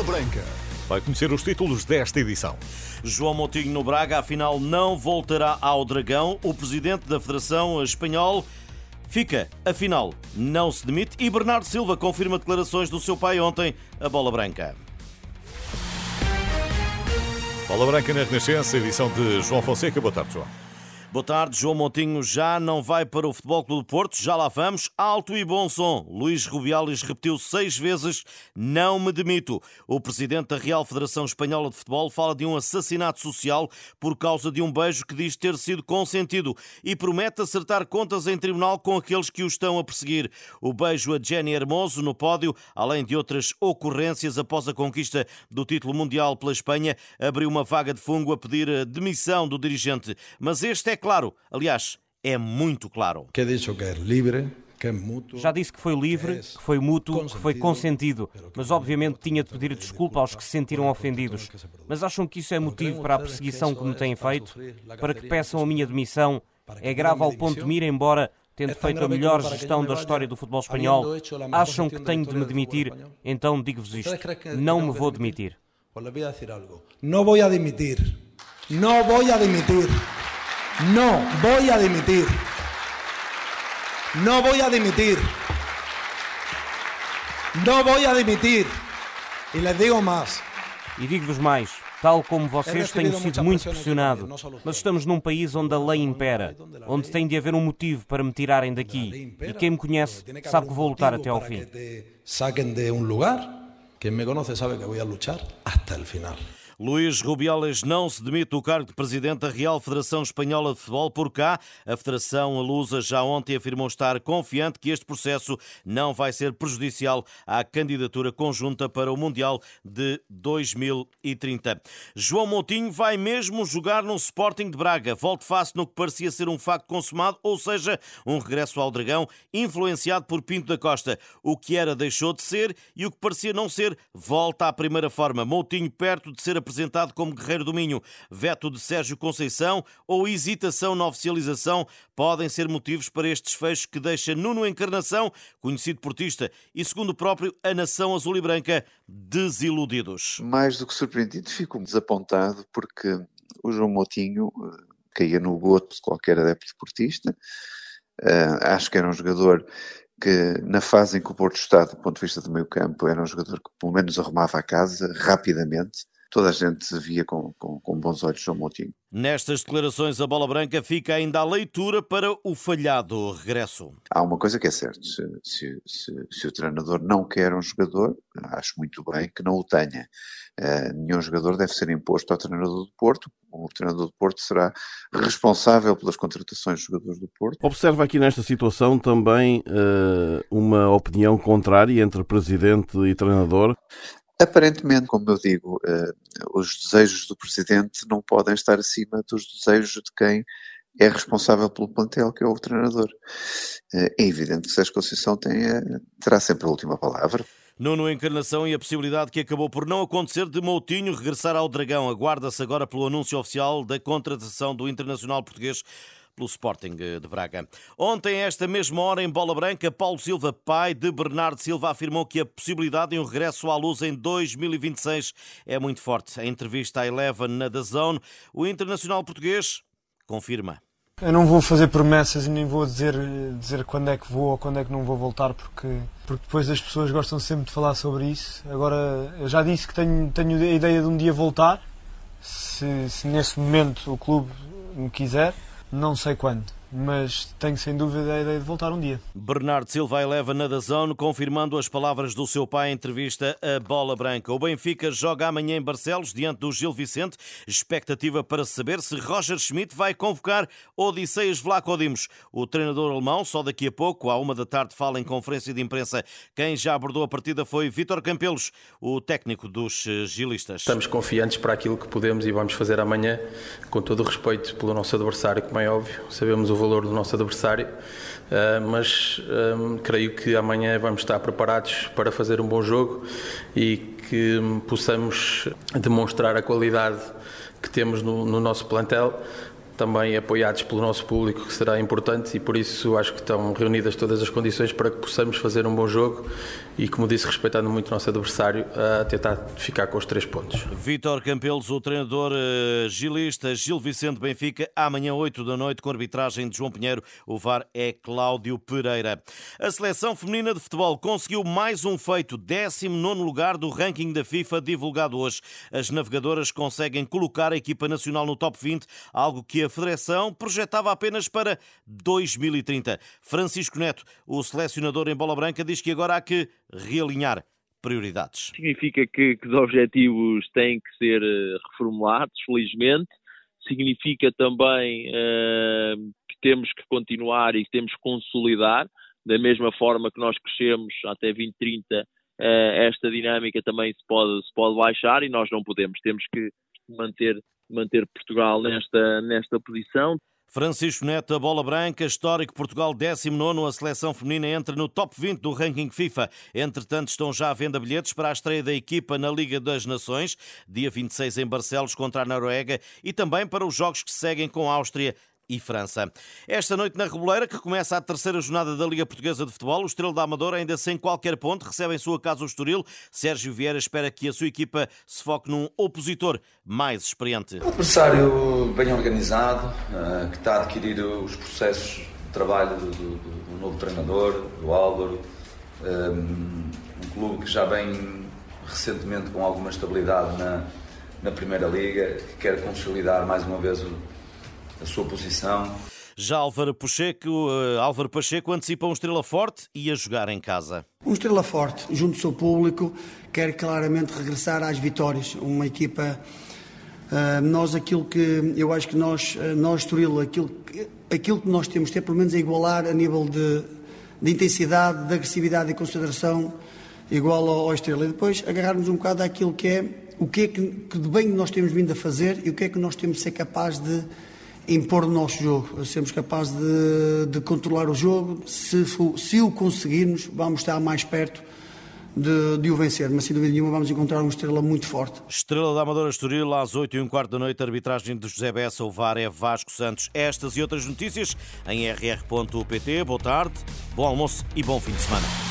Bola Branca. Vai conhecer os títulos desta edição. João Moutinho no Braga, afinal, não voltará ao Dragão. O presidente da Federação Espanhol fica, afinal, não se demite. E Bernardo Silva confirma declarações do seu pai ontem, a Bola Branca. Bola Branca na Renascença, edição de João Fonseca. Boa tarde, João. Boa tarde, João Montinho já não vai para o Futebol Clube do Porto, já lá vamos. Alto e bom som. Luís Rubiales repetiu seis vezes: não me demito. O presidente da Real Federação Espanhola de Futebol fala de um assassinato social por causa de um beijo que diz ter sido consentido e promete acertar contas em tribunal com aqueles que o estão a perseguir. O beijo a Jenny Hermoso no pódio, além de outras ocorrências após a conquista do título mundial pela Espanha, abriu uma vaga de fungo a pedir a demissão do dirigente. Mas este é claro. Aliás, é muito claro. Que disse que é livre, que é mútuo. Já disse que foi livre, que foi mútuo, que foi consentido, mas obviamente tinha de pedir desculpa aos que se sentiram ofendidos. Mas acham que isso é motivo para a perseguição que me têm feito? Para que peçam a minha demissão? É grave ao ponto de me ir embora tendo feito a melhor gestão da história do futebol espanhol, acham que tenho de me demitir? Então digo-vos isto: não me vou demitir. Não vou demitir. Não vou demitir. No voy a dimitir. No voy a dimitir. No voy a dimitir. E les digo mais. E digo-vos mais, tal como vocês, tenho sido muito pressionado. Mas estamos num país onde a lei impera, onde tem de haver um motivo para me tirarem daqui. E quem me conhece sabe que vou lutar até ao fim. Saquen de um lugar. Quem me conhece sabe que vou lutar até o final. Luís Rubiales não se demite do cargo de presidente da Real Federação Espanhola de Futebol. Por cá, a Federação Lusa já ontem afirmou estar confiante que este processo não vai ser prejudicial à candidatura conjunta para o Mundial de 2030. João Moutinho vai mesmo jogar no Sporting de Braga. Volte face no que parecia ser um facto consumado, ou seja, um regresso ao Dragão, influenciado por Pinto da Costa. O que era deixou de ser e o que parecia não ser volta à primeira forma. Moutinho perto de ser a apresentado como Guerreiro do Minho, veto de Sérgio Conceição ou hesitação na oficialização podem ser motivos para este desfecho que deixa Nuno Encarnação, conhecido portista, e segundo o próprio, a nação azul e branca desiludidos. Mais do que surpreendido, fico desapontado porque o João Motinho eh, caía no goto de qualquer adepto portista. Uh, acho que era um jogador que na fase em que o Porto está do ponto de vista do meio campo era um jogador que pelo menos arrumava a casa rapidamente toda a gente via com, com, com bons olhos João Moutinho. Nestas declarações, a bola branca fica ainda à leitura para o falhado regresso. Há uma coisa que é certa: se, se, se, se, o treinador não quer um jogador, acho muito bem que não o tenha. Uh, nenhum jogador deve ser imposto ao treinador do Porto. O treinador do Porto será responsável pelas contratações dos jogadores do Porto. Observa aqui nesta situação também uh, uma opinião contrária entre presidente e treinador. Aparentemente, como eu digo, uh, os desejos do presidente não podem estar acima dos desejos de quem é responsável pelo plantel, que é o treinador. Uh, é evidente que Sérgio Conceição tem, uh, terá sempre a última palavra. Nuno Encarnação e a possibilidade que acabou por não acontecer de Moutinho regressar ao Dragão. Aguarda-se agora pelo anúncio oficial da contratação do internacional português pelo Sporting de Braga. Ontem, esta mesma hora, em Bola Branca, Paulo Silva, pai de Bernardo Silva, afirmou que a possibilidade de um regresso à luz em 2026 é muito forte. Em entrevista à Eleven na DAZN, o internacional português confirma. Eu não vou fazer promessas e nem vou dizer, dizer quando é que vou ou quando é que não vou voltar, porque, porque depois as pessoas gostam sempre de falar sobre isso. Agora, eu já disse que tenho, tenho a ideia de um dia voltar, se, se nesse momento o clube me quiser. Não sei quando, mas tenho sem dúvida a ideia de voltar um dia. Bernardo Silva eleva na Dazone, confirmando as palavras do seu pai em entrevista à Bola Branca. O Benfica joga amanhã em Barcelos, diante do Gil Vicente. Expectativa para saber se Roger Schmidt vai convocar Odisseias Vlacodimos. O treinador alemão, só daqui a pouco, à uma da tarde, fala em conferência de imprensa. Quem já abordou a partida foi Vítor Campelos, o técnico dos eh, gilistas. Estamos confiantes para aquilo que podemos e vamos fazer amanhã, com todo o respeito pelo nosso adversário, como é óbvio. Sabemos o valor do nosso adversário, eh, mas eh, creio que amanhã vamos estar preparados para fazer um bom jogo e que possamos demonstrar a qualidade que temos no, no nosso plantel também apoiados pelo nosso público, que será importante e por isso acho que estão reunidas todas as condições para que possamos fazer um bom jogo e, como disse, respeitando muito o nosso adversário, a tentar ficar com os três pontos. Vítor Campelos, o treinador uh, gilista Gil Vicente Benfica, amanhã 8 da noite com arbitragem de João Pinheiro. O VAR é Cláudio Pereira. A seleção feminina de futebol conseguiu mais um feito, 19 lugar do ranking da FIFA divulgado hoje. As navegadoras conseguem colocar a equipa nacional no top 20, algo que a Federação projetava apenas para 2030. Francisco Neto, o selecionador em bola branca, diz que agora há que realinhar prioridades. Significa que, que os objetivos têm que ser eh, reformulados, felizmente. Significa também uh, que temos que continuar e temos que consolidar, da mesma forma que nós crescemos até 2030, uh, eh, esta dinâmica também se pode, se pode baixar e nós não podemos. Temos que manter, manter Portugal nesta, nesta posição. Francisco Neto, a bola branca, histórico Portugal 19, a seleção feminina entra no top 20 do ranking FIFA. Entretanto, estão já à venda bilhetes para a estreia da equipa na Liga das Nações, dia 26 em Barcelos contra a Noruega, e também para os jogos que seguem com a Áustria e França. Esta noite na Reboleira, que começa a terceira jornada da Liga Portuguesa de Futebol, o Estrela da Amadora, ainda sem qualquer ponto, recebe em sua casa o Estoril. Sérgio Vieira espera que a sua equipa se foque num opositor mais experiente. Um adversário bem organizado, eh, que está a adquirir os processos de trabalho do, do, do novo treinador, do Álvaro. Eh, um clube que já vem recentemente com alguma estabilidade na, na Primeira Liga, que quer consolidar mais uma vez o a sua posição. Já Álvaro Pacheco, uh, Álvaro Pacheco antecipa um Estrela Forte e a jogar em casa. Um Estrela Forte, junto do seu público, quer claramente regressar às vitórias. Uma equipa, uh, nós aquilo que, eu acho que nós, uh, nós Estoril, aquilo, aquilo que nós temos de ter, pelo menos é igualar a nível de, de intensidade, de agressividade e consideração, igual ao, ao Estrela. E depois agarrarmos um bocado àquilo que é, o que é que, que de bem nós temos vindo a fazer e o que é que nós temos de ser capazes de impor o nosso jogo, sermos capazes de, de controlar o jogo. Se, se, o conseguirmos, vamos estar mais perto de, de, o vencer, mas sem dúvida nenhuma vamos encontrar uma estrela muito forte. Estrela da Amadora Estoril, às 8 e um quarto da noite, arbitragem de José Bessa, o VAR é Vasco Santos. Estas e outras notícias em rr.pt. Boa tarde, bom almoço e bom fim de semana.